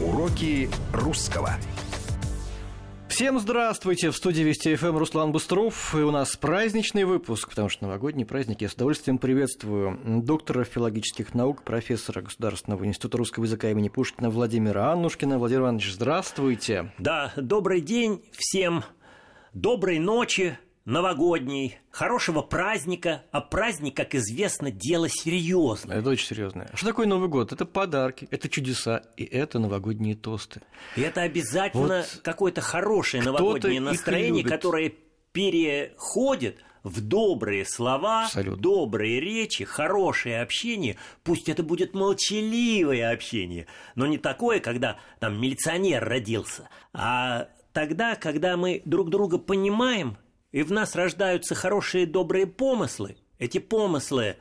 Уроки русского. Всем здравствуйте! В студии Вести ФМ Руслан Быстров. И у нас праздничный выпуск, потому что новогодний праздник. Я с удовольствием приветствую доктора филологических наук, профессора Государственного института русского языка имени Пушкина Владимира Аннушкина. Владимир Иванович, здравствуйте! Да, добрый день всем, доброй ночи, новогодний, хорошего праздника, а праздник, как известно, дело серьезное. Это очень серьезное. А что такое Новый год? Это подарки, это чудеса, и это новогодние тосты. И это обязательно вот какое-то хорошее новогоднее настроение, которое переходит в добрые слова, Абсолютно. добрые речи, хорошее общение. Пусть это будет молчаливое общение, но не такое, когда там милиционер родился, а тогда, когда мы друг друга понимаем, и в нас рождаются хорошие добрые помыслы, эти помыслы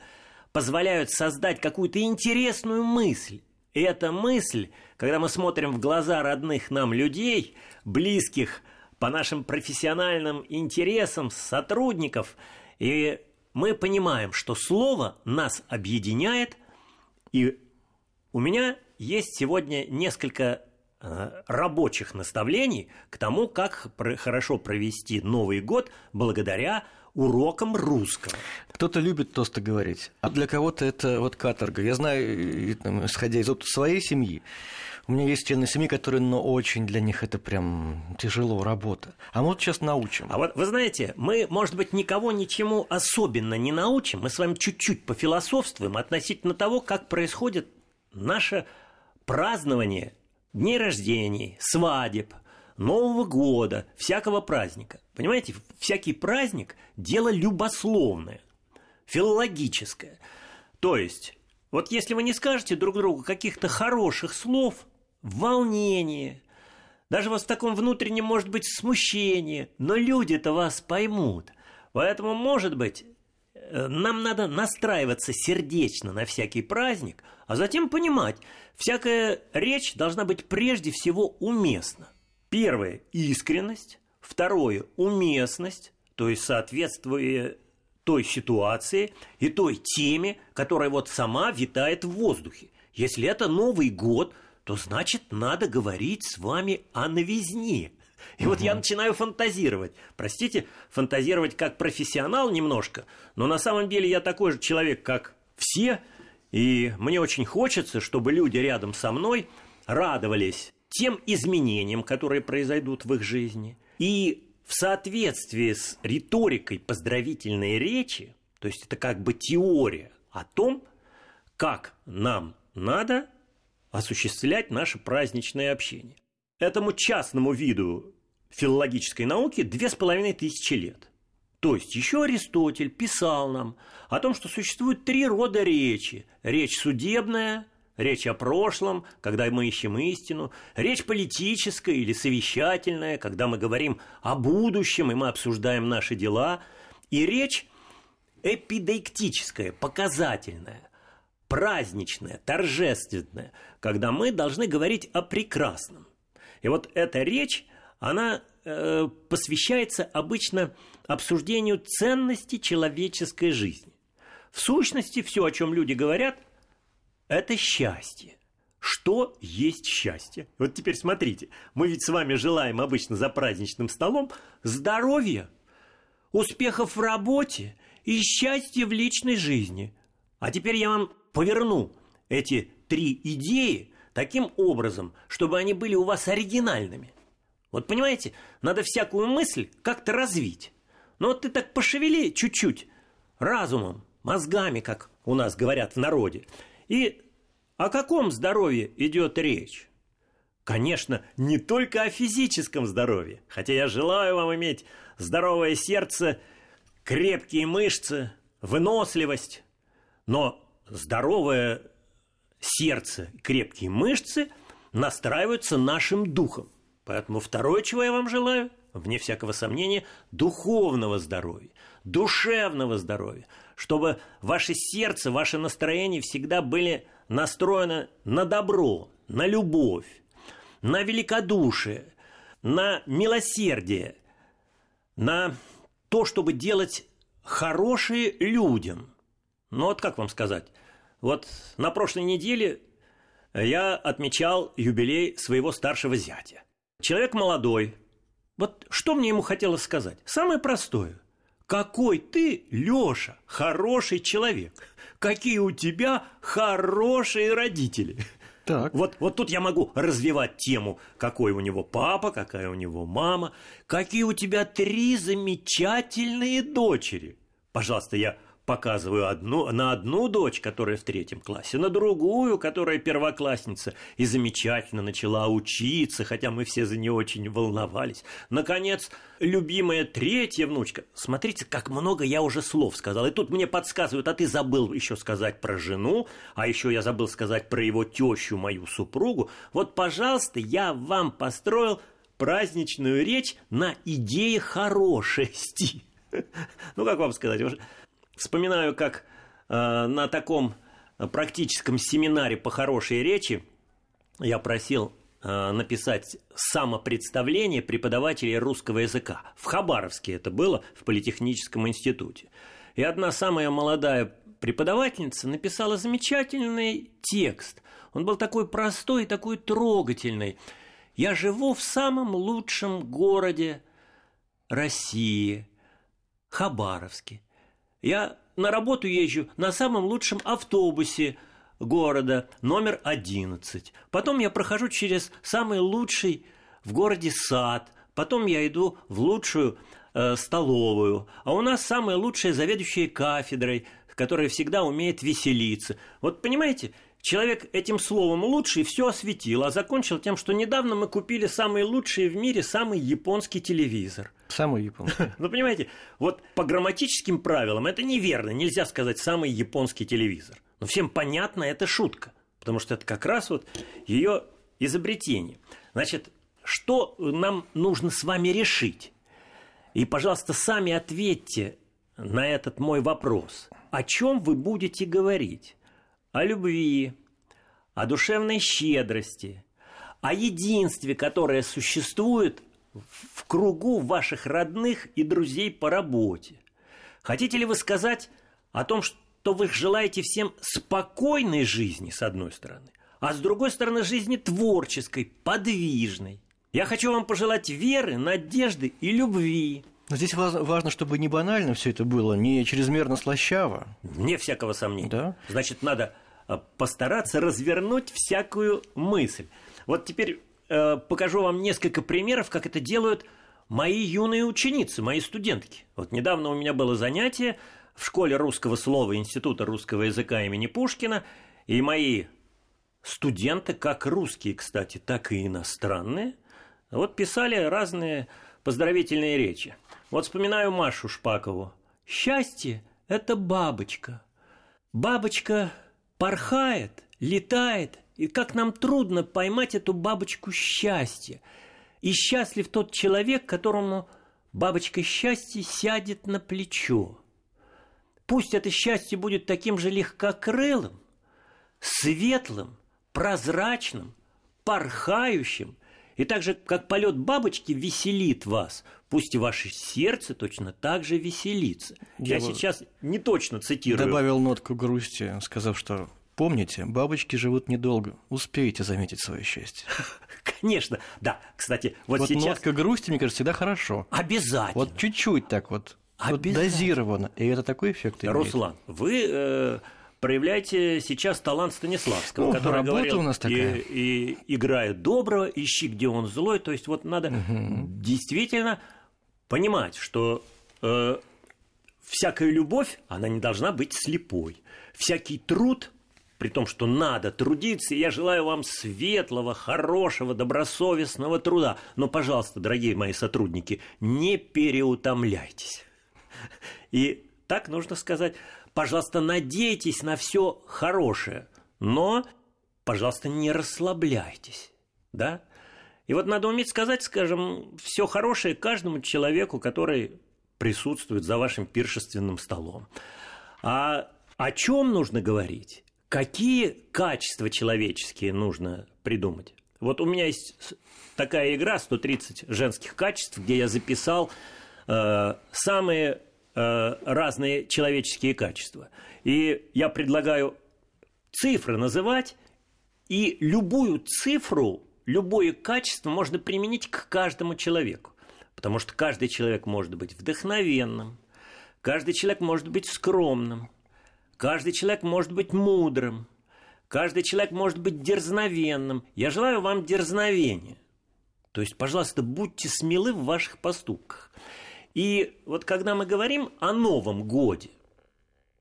позволяют создать какую-то интересную мысль. И эта мысль, когда мы смотрим в глаза родных нам людей, близких по нашим профессиональным интересам, сотрудников, и мы понимаем, что слово нас объединяет, и у меня есть сегодня несколько рабочих наставлений к тому, как хорошо провести Новый год благодаря урокам русского. Кто-то любит тосты говорить, а для кого-то это вот каторга. Я знаю, исходя из опыта своей семьи, у меня есть члены семьи, которые, но ну, очень для них это прям тяжело, работа. А мы вот сейчас научим. А вот вы знаете, мы, может быть, никого ничему особенно не научим. Мы с вами чуть-чуть пофилософствуем относительно того, как происходит наше празднование дней рождений, свадеб, Нового года, всякого праздника. Понимаете, всякий праздник – дело любословное, филологическое. То есть, вот если вы не скажете друг другу каких-то хороших слов, волнение, даже вот в таком внутреннем, может быть, смущении, но люди-то вас поймут. Поэтому, может быть, нам надо настраиваться сердечно на всякий праздник, а затем понимать, всякая речь должна быть прежде всего уместна. Первое – искренность, второе – уместность, то есть соответствуя той ситуации и той теме, которая вот сама витает в воздухе. Если это Новый год, то значит надо говорить с вами о новизне – и вот я начинаю фантазировать. Простите, фантазировать как профессионал немножко, но на самом деле я такой же человек, как все, и мне очень хочется, чтобы люди рядом со мной радовались тем изменениям, которые произойдут в их жизни. И в соответствии с риторикой поздравительной речи, то есть это как бы теория о том, как нам надо осуществлять наше праздничное общение. Этому частному виду филологической науки две с половиной тысячи лет. То есть еще Аристотель писал нам о том, что существует три рода речи. Речь судебная, речь о прошлом, когда мы ищем истину, речь политическая или совещательная, когда мы говорим о будущем и мы обсуждаем наши дела, и речь эпидектическая, показательная, праздничная, торжественная, когда мы должны говорить о прекрасном. И вот эта речь она э, посвящается обычно обсуждению ценности человеческой жизни. В сущности, все, о чем люди говорят, это счастье. Что есть счастье? Вот теперь смотрите, мы ведь с вами желаем обычно за праздничным столом здоровья, успехов в работе и счастья в личной жизни. А теперь я вам поверну эти три идеи таким образом, чтобы они были у вас оригинальными – вот понимаете, надо всякую мысль как-то развить. Но вот ты так пошевели чуть-чуть разумом, мозгами, как у нас говорят в народе. И о каком здоровье идет речь? Конечно, не только о физическом здоровье, хотя я желаю вам иметь здоровое сердце, крепкие мышцы, выносливость, но здоровое сердце, крепкие мышцы настраиваются нашим духом. Поэтому второе, чего я вам желаю, вне всякого сомнения, духовного здоровья, душевного здоровья, чтобы ваше сердце, ваше настроение всегда были настроены на добро, на любовь, на великодушие, на милосердие, на то, чтобы делать хорошие людям. Ну вот как вам сказать? Вот на прошлой неделе я отмечал юбилей своего старшего зятя. Человек молодой. Вот что мне ему хотелось сказать? Самое простое. Какой ты, Лёша, хороший человек. Какие у тебя хорошие родители. Так. Вот, вот тут я могу развивать тему, какой у него папа, какая у него мама, какие у тебя три замечательные дочери. Пожалуйста, я показываю одну, на одну дочь, которая в третьем классе, на другую, которая первоклассница, и замечательно начала учиться, хотя мы все за нее очень волновались. Наконец, любимая третья внучка. Смотрите, как много я уже слов сказал. И тут мне подсказывают, а ты забыл еще сказать про жену, а еще я забыл сказать про его тещу, мою супругу. Вот, пожалуйста, я вам построил праздничную речь на идее хорошести. Ну, как вам сказать? Вспоминаю, как э, на таком практическом семинаре по хорошей речи я просил э, написать самопредставление преподавателей русского языка. В Хабаровске это было, в Политехническом институте. И одна самая молодая преподавательница написала замечательный текст. Он был такой простой, такой трогательный. «Я живу в самом лучшем городе России, Хабаровске. Я на работу езжу на самом лучшем автобусе города, номер 11. Потом я прохожу через самый лучший в городе сад. Потом я иду в лучшую э, столовую. А у нас самая лучшая заведующая кафедрой, которая всегда умеет веселиться. Вот понимаете, Человек этим словом лучший все осветил, а закончил тем, что недавно мы купили самый лучший в мире, самый японский телевизор. Самый японский. Ну, понимаете, вот по грамматическим правилам это неверно. Нельзя сказать самый японский телевизор. Но всем понятно, это шутка. Потому что это как раз вот ее изобретение. Значит, что нам нужно с вами решить? И, пожалуйста, сами ответьте на этот мой вопрос. О чем вы будете говорить? О любви, о душевной щедрости, о единстве, которое существует в кругу ваших родных и друзей по работе. Хотите ли вы сказать о том, что вы желаете всем спокойной жизни, с одной стороны, а с другой стороны жизни творческой, подвижной? Я хочу вам пожелать веры, надежды и любви. Но здесь важно, чтобы не банально все это было, не чрезмерно слащаво. Не всякого сомнения. Да? Значит, надо постараться развернуть всякую мысль. Вот теперь э, покажу вам несколько примеров, как это делают мои юные ученицы, мои студентки. Вот недавно у меня было занятие в школе русского слова Института русского языка имени Пушкина, и мои студенты, как русские, кстати, так и иностранные, вот писали разные поздравительные речи. Вот вспоминаю Машу Шпакову. «Счастье – это бабочка. Бабочка порхает, летает, и как нам трудно поймать эту бабочку счастья. И счастлив тот человек, которому бабочка счастья сядет на плечо. Пусть это счастье будет таким же легкокрылым, светлым, прозрачным, порхающим, и так же, как полет бабочки веселит вас, пусть и ваше сердце точно так же веселится. Я, Я сейчас не точно цитирую. Добавил нотку грусти, сказав, что Помните, бабочки живут недолго. Успеете заметить свое счастье. Конечно, да. Кстати, вот, вот сейчас... нотка грусти, мне кажется, всегда хорошо. Обязательно. Вот чуть-чуть так вот. Вот дозированно. И это такой эффект имеет. Руслан, вы э, проявляете сейчас талант Станиславского, О, который говорил, у нас такая. И, и играет доброго, ищи, где он злой. То есть вот надо угу. действительно понимать, что э, всякая любовь, она не должна быть слепой. Всякий труд при том, что надо трудиться. Я желаю вам светлого, хорошего, добросовестного труда. Но, пожалуйста, дорогие мои сотрудники, не переутомляйтесь. И так нужно сказать, пожалуйста, надейтесь на все хорошее, но, пожалуйста, не расслабляйтесь, да? И вот надо уметь сказать, скажем, все хорошее каждому человеку, который присутствует за вашим пиршественным столом. А о чем нужно говорить? Какие качества человеческие нужно придумать. Вот у меня есть такая игра 130 женских качеств, где я записал э, самые э, разные человеческие качества. И я предлагаю цифры называть И любую цифру, любое качество можно применить к каждому человеку. Потому что каждый человек может быть вдохновенным, каждый человек может быть скромным, каждый человек может быть мудрым, каждый человек может быть дерзновенным. Я желаю вам дерзновения. То есть, пожалуйста, будьте смелы в ваших поступках. И вот когда мы говорим о Новом Годе,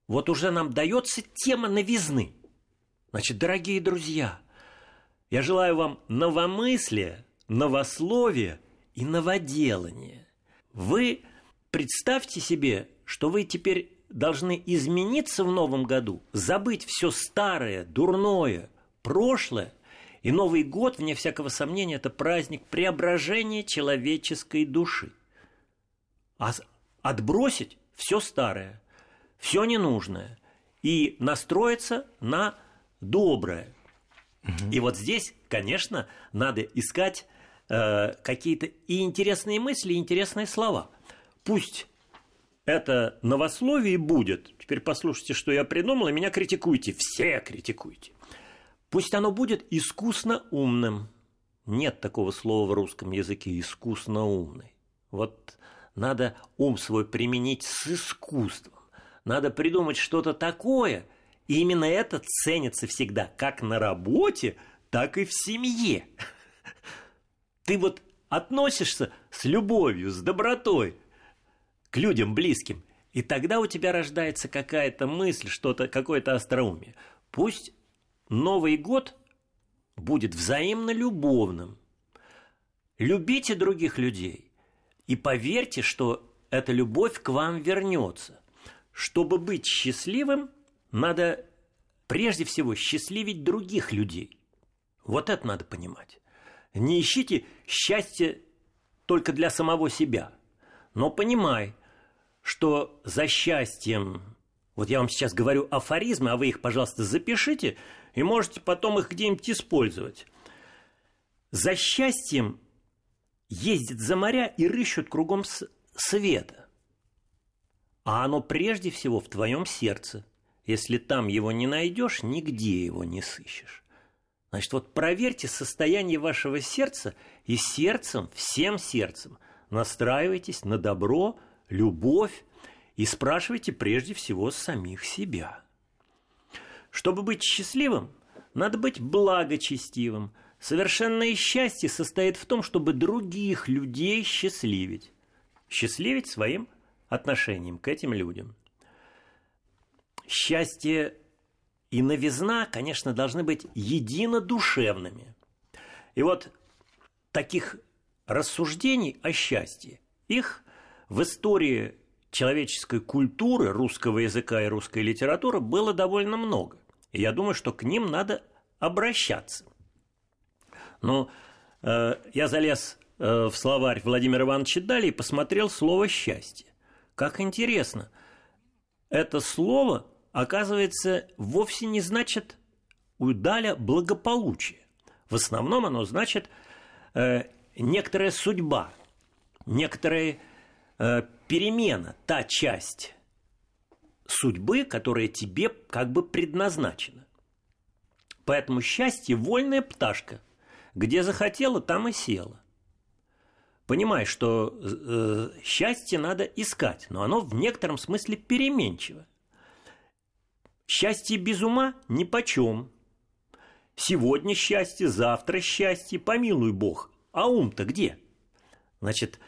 вот уже нам дается тема новизны. Значит, дорогие друзья, я желаю вам новомыслия, новословия и новоделания. Вы представьте себе, что вы теперь должны измениться в новом году, забыть все старое, дурное, прошлое и Новый год, вне всякого сомнения, это праздник преображения человеческой души. А отбросить все старое, все ненужное и настроиться на доброе. Угу. И вот здесь, конечно, надо искать э, какие-то и интересные мысли, и интересные слова. Пусть это новословие будет. Теперь послушайте, что я придумал, и меня критикуйте. Все критикуйте. Пусть оно будет искусно умным. Нет такого слова в русском языке искусно умный. Вот надо ум свой применить с искусством. Надо придумать что-то такое. И именно это ценится всегда, как на работе, так и в семье. Ты вот относишься с любовью, с добротой к людям близким, и тогда у тебя рождается какая-то мысль, что-то, какое-то остроумие. Пусть Новый год будет взаимно любовным. Любите других людей и поверьте, что эта любовь к вам вернется. Чтобы быть счастливым, надо прежде всего счастливить других людей. Вот это надо понимать. Не ищите счастья только для самого себя, но понимай, что за счастьем, вот я вам сейчас говорю афоризмы, а вы их, пожалуйста, запишите – и можете потом их где-нибудь использовать. За счастьем ездят за моря и рыщут кругом света. А оно прежде всего в твоем сердце. Если там его не найдешь, нигде его не сыщешь. Значит, вот проверьте состояние вашего сердца и сердцем, всем сердцем настраивайтесь на добро, любовь и спрашивайте прежде всего самих себя. Чтобы быть счастливым, надо быть благочестивым. Совершенное счастье состоит в том, чтобы других людей счастливить. Счастливить своим отношением к этим людям. Счастье и новизна, конечно, должны быть единодушевными. И вот таких рассуждений о счастье, их в истории человеческой культуры, русского языка и русской литературы было довольно много. И я думаю, что к ним надо обращаться. Но э, я залез э, в словарь Владимира Ивановича Дали и посмотрел слово «счастье». Как интересно, это слово, оказывается, вовсе не значит у Даля благополучие. В основном оно значит э, некоторая судьба, некоторая э, перемена, та часть судьбы, которая тебе как бы предназначена. Поэтому счастье – вольная пташка. Где захотела, там и села. Понимай, что э, счастье надо искать, но оно в некотором смысле переменчиво. Счастье без ума – ни почем. Сегодня счастье, завтра счастье, помилуй Бог. А ум-то где? Значит,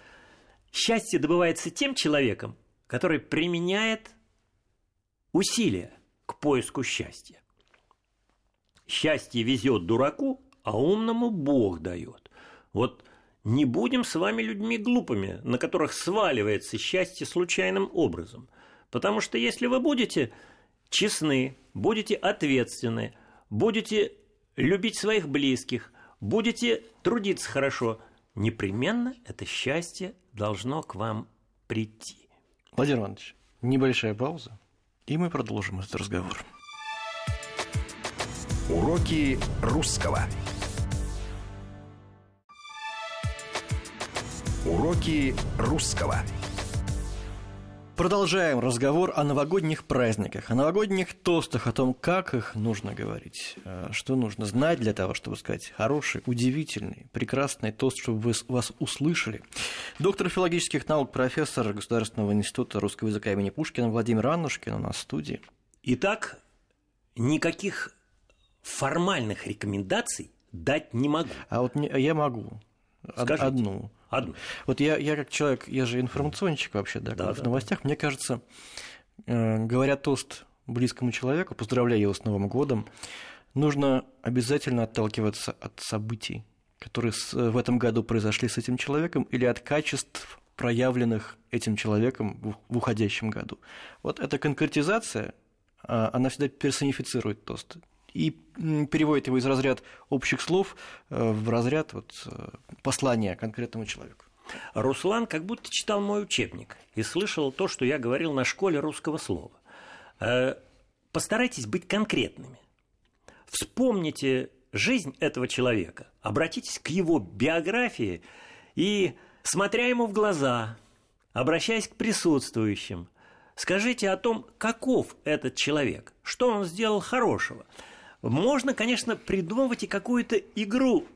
счастье добывается тем человеком, который применяет усилия к поиску счастья. Счастье везет дураку, а умному Бог дает. Вот не будем с вами людьми глупыми, на которых сваливается счастье случайным образом. Потому что если вы будете честны, будете ответственны, будете любить своих близких, будете трудиться хорошо, непременно это счастье должно к вам прийти. Владимир Иванович, небольшая пауза. И мы продолжим этот разговор. Уроки русского. Уроки русского. Продолжаем разговор о новогодних праздниках, о новогодних тостах, о том, как их нужно говорить, э, что нужно знать для того, чтобы сказать хороший, удивительный, прекрасный тост, чтобы вы, вас услышали. Доктор филологических наук, профессор Государственного института русского языка имени Пушкина Владимир Аннушкин у нас в студии. Итак, никаких формальных рекомендаций дать не могу. А вот я могу. Скажите. Одну. Одну. Вот я, я как человек, я же информационщик вообще, да, Да, в да, новостях, мне кажется, э, говоря тост близкому человеку, поздравляя его с Новым годом, нужно обязательно отталкиваться от событий, которые с- в этом году произошли с этим человеком, или от качеств, проявленных этим человеком в- в уходящем году. Вот эта конкретизация, а, она всегда персонифицирует тост и переводит его из разряд общих слов э, в разряд вот, э, послания конкретному человеку. Руслан как будто читал мой учебник и слышал то, что я говорил на школе русского слова. Э, Постарайтесь быть конкретными. Вспомните жизнь этого человека, обратитесь к его биографии и, смотря ему в глаза, обращаясь к присутствующим, скажите о том, каков этот человек, что он сделал хорошего. Можно, конечно, придумывать и какую-то игру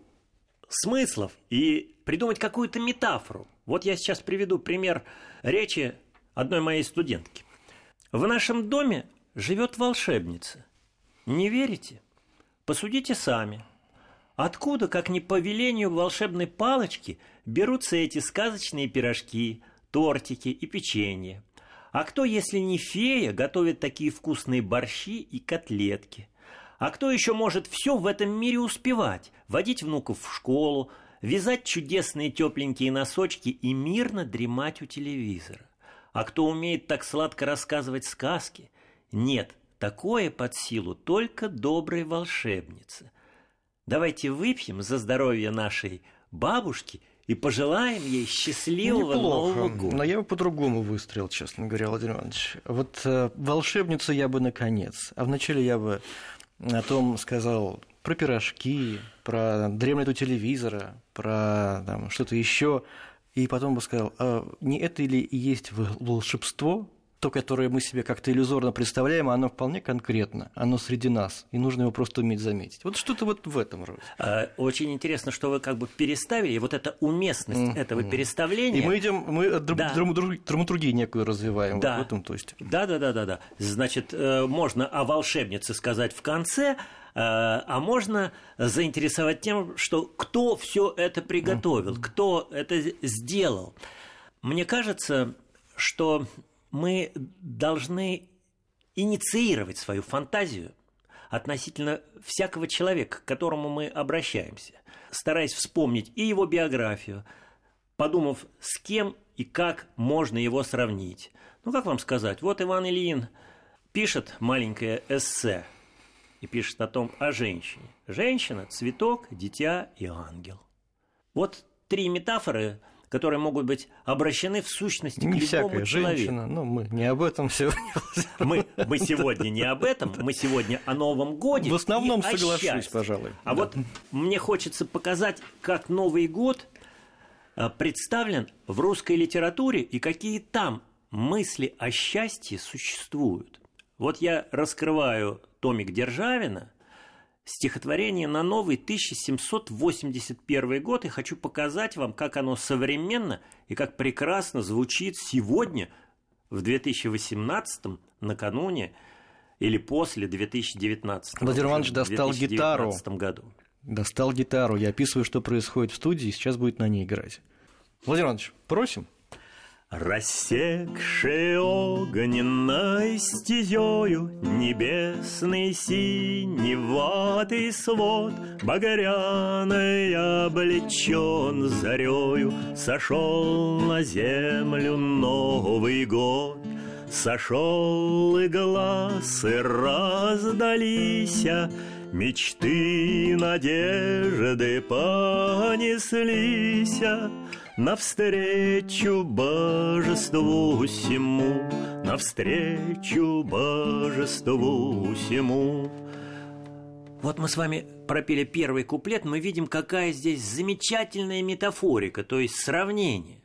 смыслов и придумать какую-то метафору. Вот я сейчас приведу пример речи одной моей студентки. В нашем доме живет волшебница. Не верите? Посудите сами. Откуда, как не по велению волшебной палочки, берутся эти сказочные пирожки, тортики и печенье? А кто, если не фея, готовит такие вкусные борщи и котлетки? А кто еще может все в этом мире успевать? Водить внуков в школу, вязать чудесные тепленькие носочки и мирно дремать у телевизора? А кто умеет так сладко рассказывать сказки? Нет, такое под силу только доброй волшебнице. Давайте выпьем за здоровье нашей бабушки и пожелаем ей счастливого Нового года. Но я бы по-другому выстрелил, честно говоря, Владимир Иванович. Вот э, волшебницу я бы наконец. А вначале я бы о том сказал про пирожки, про дремлет у телевизора, про там, что-то еще. И потом бы сказал, а не это ли и есть вол- волшебство, то, которое мы себе как-то иллюзорно представляем, оно вполне конкретно, оно среди нас, и нужно его просто уметь заметить. Вот что-то вот в этом роде. А, Очень интересно, что вы как бы переставили, вот эта уместность этого переставления. И мы идем, мы Да. драматург- драматургию некую развиваем Да. вот в этом, то есть. Да, да, да, да, да. Значит, э, можно о волшебнице сказать в конце, э, а можно заинтересовать тем, что кто все это приготовил, кто это сделал. Мне кажется, что мы должны инициировать свою фантазию относительно всякого человека, к которому мы обращаемся, стараясь вспомнить и его биографию, подумав, с кем и как можно его сравнить. Ну, как вам сказать, вот Иван Ильин пишет маленькое эссе и пишет о том, о женщине. Женщина, цветок, дитя и ангел. Вот три метафоры, которые могут быть обращены в сущности Не к любому человеку. женщина, ну, мы не об этом сегодня. Мы, мы сегодня не об этом, мы сегодня о Новом Годе. В основном соглашусь, счастье. пожалуй. А Да. вот мне хочется показать, как Новый год а, представлен в русской литературе и какие там мысли о счастье существуют. Вот я раскрываю томик Державина, стихотворение на новый 1781 год и хочу показать вам, как оно современно и как прекрасно звучит сегодня, в 2018 накануне или после 2019 Владимир Иванович достал 2019 гитару. году. Достал гитару, я описываю, что происходит в студии, и сейчас будет на ней играть. Владимир Иванович, просим. Рассекший огненной стезею Небесный синеватый свод Багряный облечен зарею Сошел на землю Новый год. Сошел и глазы раздалися Мечты, надежды понеслися Навстречу божеству всему, навстречу божеству всему. Вот мы с вами пропели первый куплет, мы видим, какая здесь замечательная метафорика, то есть сравнение.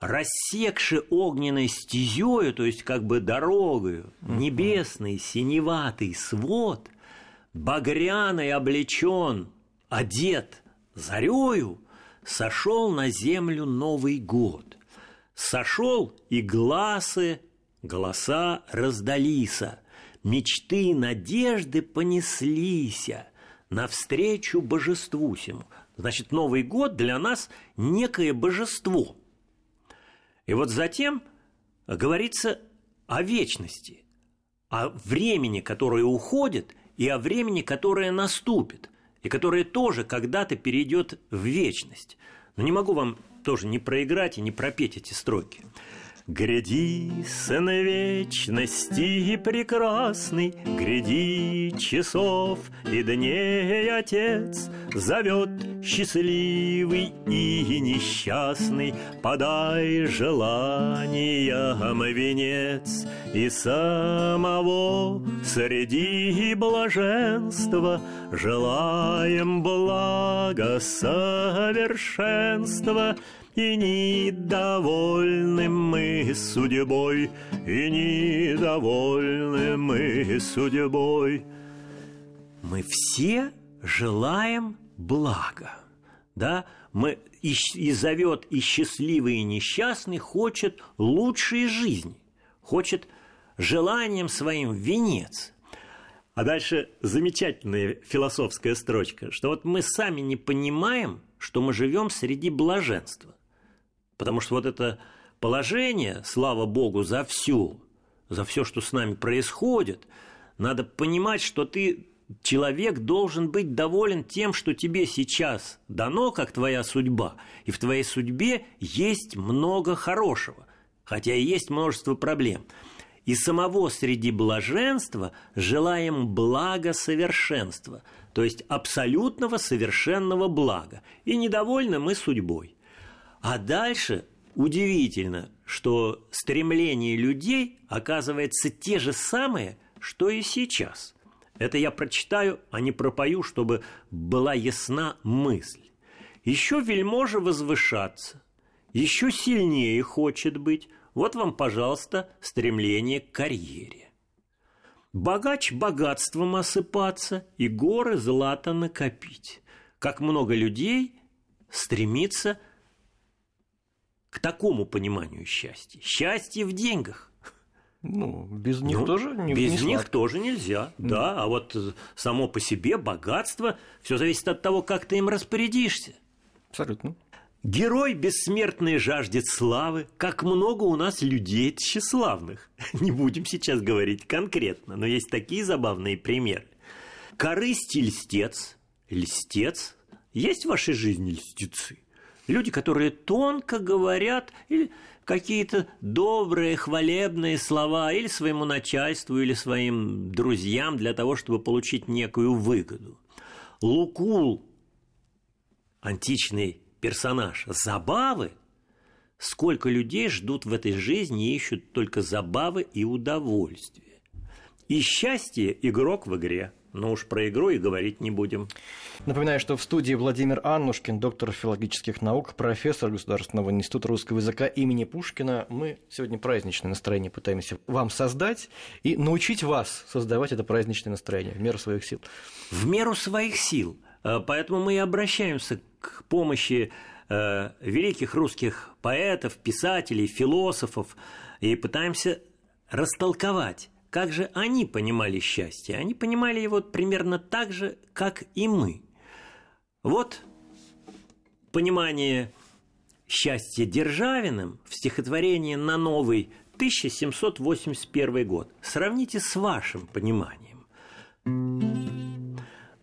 рассекши огненной стезею, то есть как бы дорогою, небесный синеватый свод, багряный облечен, одет зарею, сошел на землю Новый год. Сошел и глазы, голоса раздалися, мечты, надежды понеслися навстречу божеству сему. Значит, Новый год для нас некое божество. И вот затем говорится о вечности, о времени, которое уходит, и о времени, которое наступит, и которое тоже когда-то перейдет в вечность. Но не могу вам тоже не проиграть и не пропеть эти строки. Гряди, сын вечности прекрасный, Гряди часов и дней отец, Зовет счастливый и несчастный, Подай желаниям венец, И самого среди блаженства. Желаем блага совершенства — и недовольны мы судьбой, и недовольны мы судьбой. Мы все желаем блага, да? Мы и, и зовет и счастливый, и несчастный хочет лучшей жизни, хочет желанием своим венец. А дальше замечательная философская строчка, что вот мы сами не понимаем, что мы живем среди блаженства. Потому что вот это положение, слава Богу, за все, за все, что с нами происходит, надо понимать, что ты человек должен быть доволен тем, что тебе сейчас дано, как твоя судьба, и в твоей судьбе есть много хорошего, хотя и есть множество проблем. И самого среди блаженства желаем блага совершенства, то есть абсолютного совершенного блага, и недовольны мы судьбой. А дальше удивительно, что стремления людей оказываются те же самые, что и сейчас. Это я прочитаю, а не пропою, чтобы была ясна мысль. Еще вельможа возвышаться, еще сильнее хочет быть. Вот вам, пожалуйста, стремление к карьере. Богач богатством осыпаться и горы злата накопить. Как много людей стремится к такому пониманию счастья. Счастье в деньгах. Ну, без них ну, тоже не Без не них тоже нельзя, mm. да. А вот само по себе богатство, все зависит от того, как ты им распорядишься. Абсолютно. Герой бессмертный жаждет славы, как много у нас людей тщеславных. Не будем сейчас говорить конкретно, но есть такие забавные примеры. Корысть и льстец, льстец. Есть в вашей жизни льстецы? Люди, которые тонко говорят или какие-то добрые, хвалебные слова или своему начальству, или своим друзьям для того, чтобы получить некую выгоду. Лукул, античный персонаж, забавы. Сколько людей ждут в этой жизни и ищут только забавы и удовольствия. И счастье игрок в игре – но уж про игру и говорить не будем. Напоминаю, что в студии Владимир Аннушкин, доктор филологических наук, профессор Государственного института русского языка имени Пушкина. Мы сегодня праздничное настроение пытаемся вам создать и научить вас создавать это праздничное настроение в меру своих сил. В меру своих сил. Э, поэтому мы и обращаемся к помощи э, великих русских поэтов, писателей, философов и пытаемся растолковать как же они понимали счастье? Они понимали его примерно так же, как и мы. Вот понимание счастья Державиным в стихотворении на новый 1781 год. Сравните с вашим пониманием.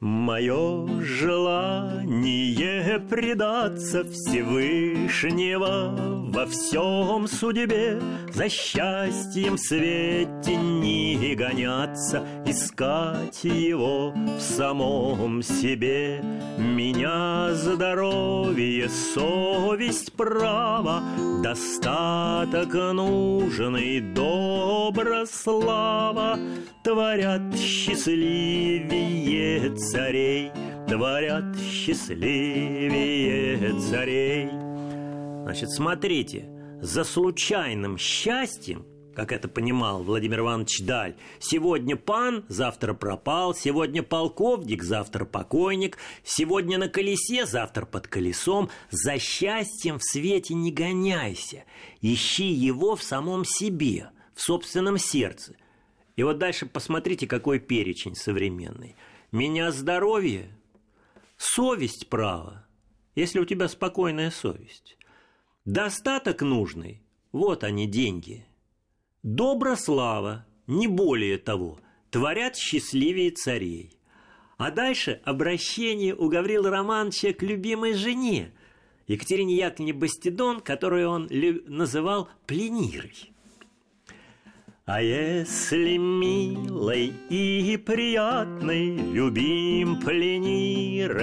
Мое желание предаться Всевышнего во всем судьбе, За счастьем свете не гоняться, Искать его в самом себе. Меня здоровье, совесть, право, Достаток нужный, добро, слава, Творят счастливее царей, Творят счастливее царей. Значит, смотрите, за случайным счастьем, как это понимал Владимир Иванович Даль, сегодня пан, завтра пропал, сегодня полковник, завтра покойник, сегодня на колесе, завтра под колесом, за счастьем в свете не гоняйся, ищи его в самом себе, в собственном сердце. И вот дальше посмотрите, какой перечень современный. Меня здоровье, совесть право, если у тебя спокойная совесть. Достаток нужный, вот они деньги. Добра слава, не более того, творят счастливее царей. А дальше обращение у Гаврила Романовича к любимой жене, Екатерине Яковлевне Бастидон, которую он называл пленирой. А если милой и приятной Любим пленирою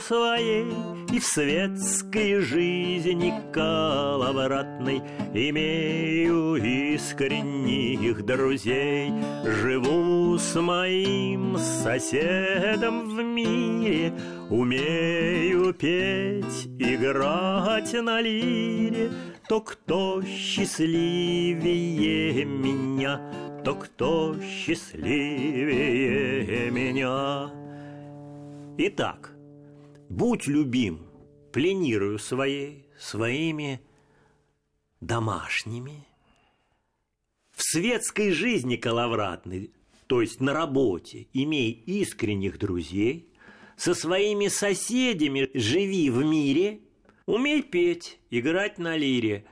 своей И в светской жизни коловратной Имею искренних друзей Живу с моим соседом в мире Умею петь, играть на лире то кто счастливее меня, то кто счастливее меня. Итак, будь любим пленирую своей, своими домашними. В светской жизни коловратной, то есть на работе, имей искренних друзей, со своими соседями живи в мире – Умей петь, играть на лире.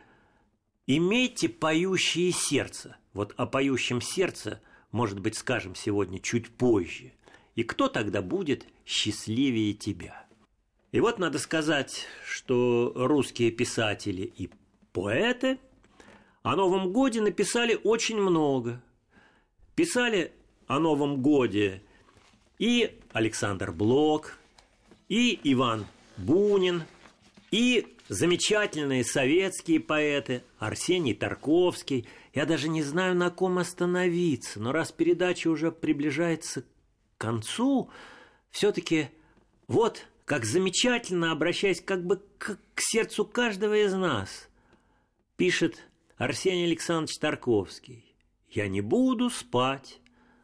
Имейте поющее сердце. Вот о поющем сердце, может быть, скажем сегодня чуть позже. И кто тогда будет счастливее тебя? И вот надо сказать, что русские писатели и поэты о Новом Годе написали очень много. Писали о Новом Годе и Александр Блок, и Иван Бунин – и замечательные советские поэты Арсений Тарковский. Я даже не знаю, на ком остановиться, но раз передача уже приближается к концу, все-таки вот как замечательно, обращаясь как бы к, к сердцу каждого из нас, пишет Арсений Александрович Тарковский. «Я не буду спать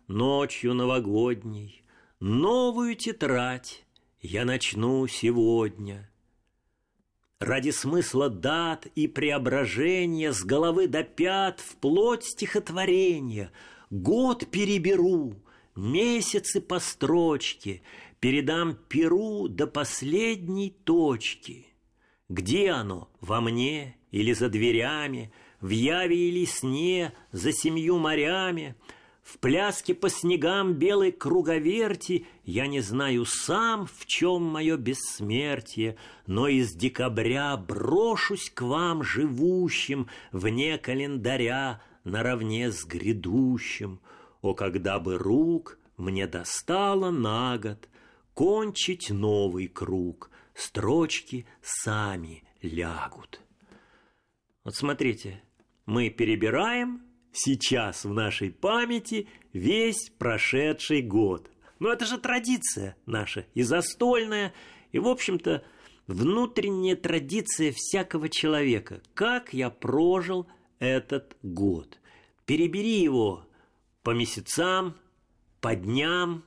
ночью новогодней, новую тетрадь я начну сегодня». Ради смысла дат и преображения С головы до пят вплоть стихотворения Год переберу, месяцы по строчке, Передам перу до последней точки. Где оно, во мне или за дверями, В яве или сне, за семью морями — в пляске по снегам белой круговерти Я не знаю сам, в чем мое бессмертие, Но из декабря брошусь к вам живущим Вне календаря, наравне с грядущим. О, когда бы рук мне достало на год Кончить новый круг, строчки сами лягут. Вот смотрите, мы перебираем сейчас в нашей памяти весь прошедший год. Но это же традиция наша, и застольная, и, в общем-то, внутренняя традиция всякого человека. Как я прожил этот год? Перебери его по месяцам, по дням.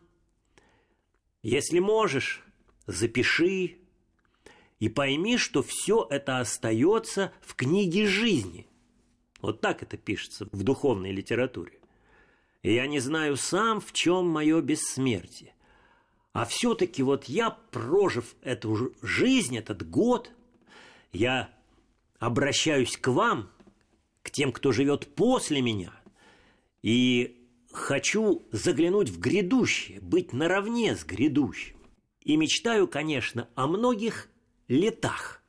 Если можешь, запиши и пойми, что все это остается в книге жизни – вот так это пишется в духовной литературе. Я не знаю сам, в чем мое бессмертие. А все-таки вот я, прожив эту жизнь, этот год, я обращаюсь к вам, к тем, кто живет после меня, и хочу заглянуть в грядущее, быть наравне с грядущим. И мечтаю, конечно, о многих летах,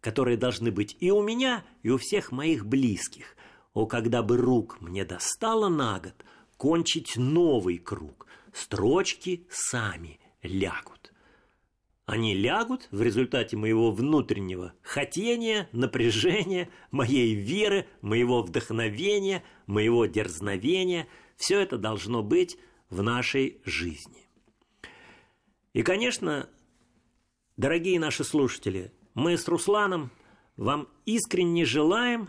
которые должны быть и у меня, и у всех моих близких. О, когда бы рук мне достало на год кончить новый круг, строчки сами лягут. Они лягут в результате моего внутреннего хотения, напряжения, моей веры, моего вдохновения, моего дерзновения. Все это должно быть в нашей жизни. И, конечно, дорогие наши слушатели, мы с Русланом вам искренне желаем,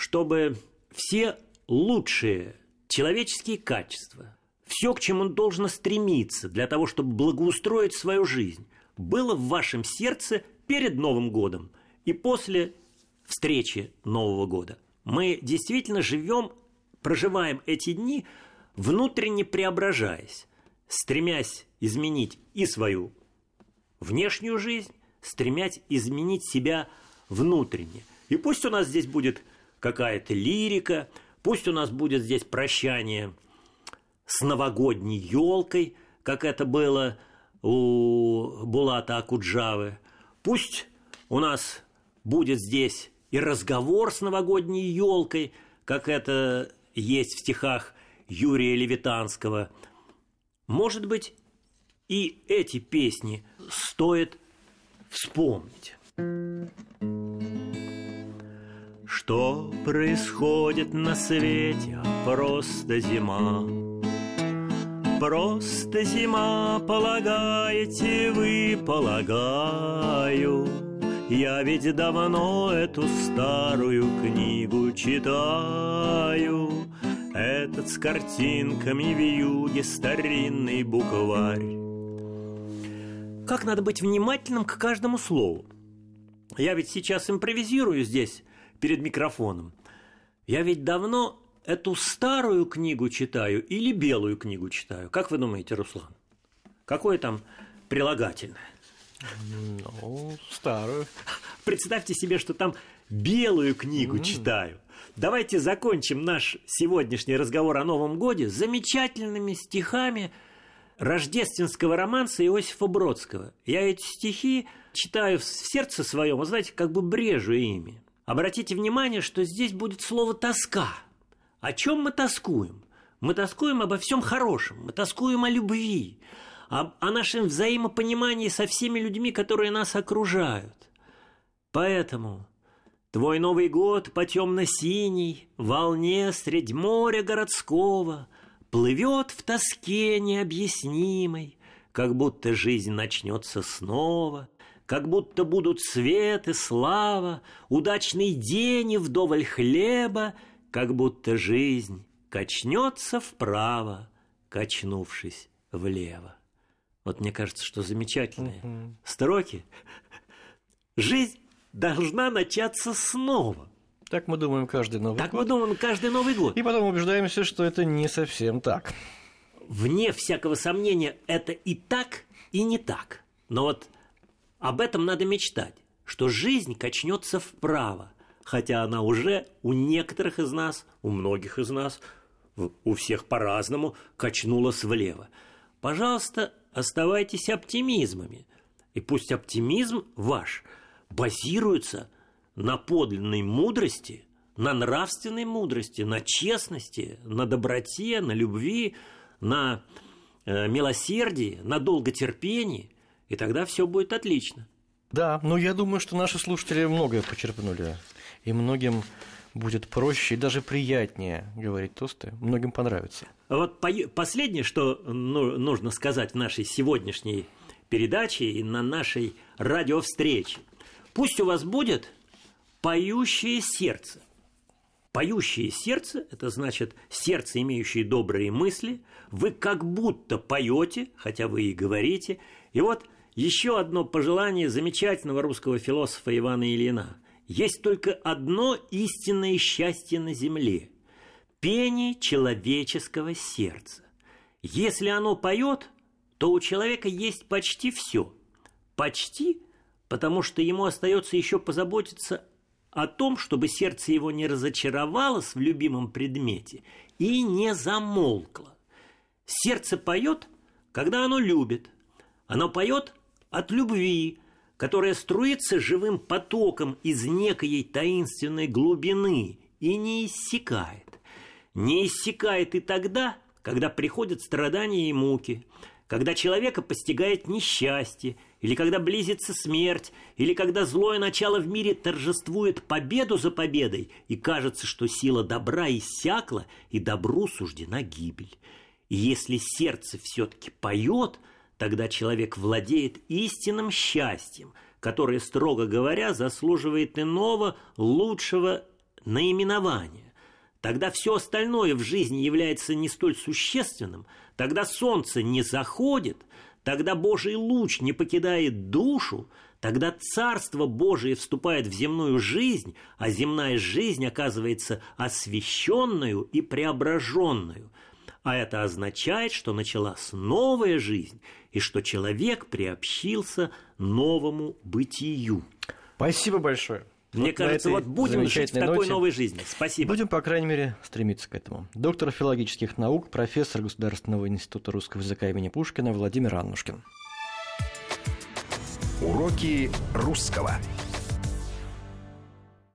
чтобы все лучшие человеческие качества, все, к чему должно стремиться для того, чтобы благоустроить свою жизнь, было в вашем сердце перед Новым годом и после встречи Нового года. Мы действительно живем, проживаем эти дни, внутренне преображаясь, стремясь изменить и свою внешнюю жизнь, стремясь изменить себя внутренне. И пусть у нас здесь будет какая-то лирика, пусть у нас будет здесь прощание с новогодней елкой, как это было у Булата Акуджавы. Пусть у нас будет здесь и разговор с новогодней елкой, как это есть в стихах Юрия Левитанского. Может быть, и эти песни стоит вспомнить. Что происходит на свете, просто зима. Просто зима, полагаете вы, полагаю. Я ведь давно эту старую книгу читаю. Этот с картинками в юге старинный букварь. Как надо быть внимательным к каждому слову. Я ведь сейчас импровизирую здесь, перед микрофоном. Я ведь давно эту старую книгу читаю или белую книгу читаю? Как вы думаете, Руслан? Какое там прилагательное? Ну, старую. Представьте себе, что там белую книгу mm. читаю. Давайте закончим наш сегодняшний разговор о Новом Годе замечательными стихами рождественского романса Иосифа Бродского. Я эти стихи читаю в сердце своем, вы знаете, как бы брежу ими. Обратите внимание, что здесь будет слово «тоска». О чем мы тоскуем? Мы тоскуем обо всем хорошем, мы тоскуем о любви, о, о нашем взаимопонимании со всеми людьми, которые нас окружают. Поэтому твой Новый год по темно-синей волне средь моря городского плывет в тоске необъяснимой, как будто жизнь начнется снова – как будто будут свет и слава, удачный день и вдоволь хлеба, как будто жизнь качнется вправо, качнувшись влево. Вот мне кажется, что замечательные угу. строки. Жизнь должна начаться снова. Так мы думаем каждый Новый так год. Так мы думаем каждый Новый год. И потом убеждаемся, что это не совсем так. Вне всякого сомнения, это и так, и не так. Но вот об этом надо мечтать, что жизнь качнется вправо, хотя она уже у некоторых из нас, у многих из нас, у всех по-разному качнулась влево. Пожалуйста, оставайтесь оптимизмами. И пусть оптимизм ваш базируется на подлинной мудрости, на нравственной мудрости, на честности, на доброте, на любви, на э, милосердии, на долготерпении – и тогда все будет отлично. Да, но я думаю, что наши слушатели многое почерпнули. И многим будет проще и даже приятнее говорить тосты. Многим понравится. Вот последнее, что ну, нужно сказать в нашей сегодняшней передаче и на нашей радиовстрече. Пусть у вас будет поющее сердце. Поющее сердце – это значит сердце, имеющее добрые мысли. Вы как будто поете, хотя вы и говорите. И вот – еще одно пожелание замечательного русского философа Ивана Ильина. Есть только одно истинное счастье на земле – пение человеческого сердца. Если оно поет, то у человека есть почти все. Почти, потому что ему остается еще позаботиться о том, чтобы сердце его не разочаровалось в любимом предмете и не замолкло. Сердце поет, когда оно любит. Оно поет, от любви, которая струится живым потоком из некой таинственной глубины и не иссякает. Не иссякает и тогда, когда приходят страдания и муки, когда человека постигает несчастье, или когда близится смерть, или когда злое начало в мире торжествует победу за победой, и кажется, что сила добра иссякла, и добру суждена гибель. И если сердце все-таки поет – Тогда человек владеет истинным счастьем, которое, строго говоря, заслуживает иного, лучшего наименования. Тогда все остальное в жизни является не столь существенным, тогда солнце не заходит, тогда Божий луч не покидает душу, тогда Царство Божие вступает в земную жизнь, а земная жизнь оказывается освященную и преображенную. А это означает, что началась новая жизнь, и что человек приобщился новому бытию. Спасибо большое. Мне вот кажется, вот будем жить в такой ноте. новой жизни. Спасибо. Будем, по крайней мере, стремиться к этому. Доктор филологических наук, профессор Государственного института русского языка имени Пушкина Владимир Аннушкин. Уроки русского.